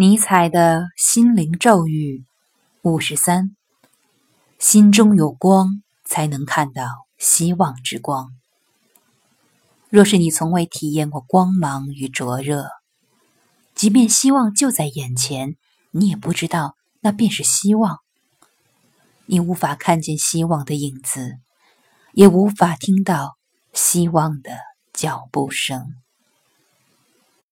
尼采的心灵咒语五十三心中有光才能看到希望之光。若是你从未体验过光芒与灼热即便希望就在眼前你也不知道那便是希望。你无法看见希望的影子也无法听到希望的脚步声。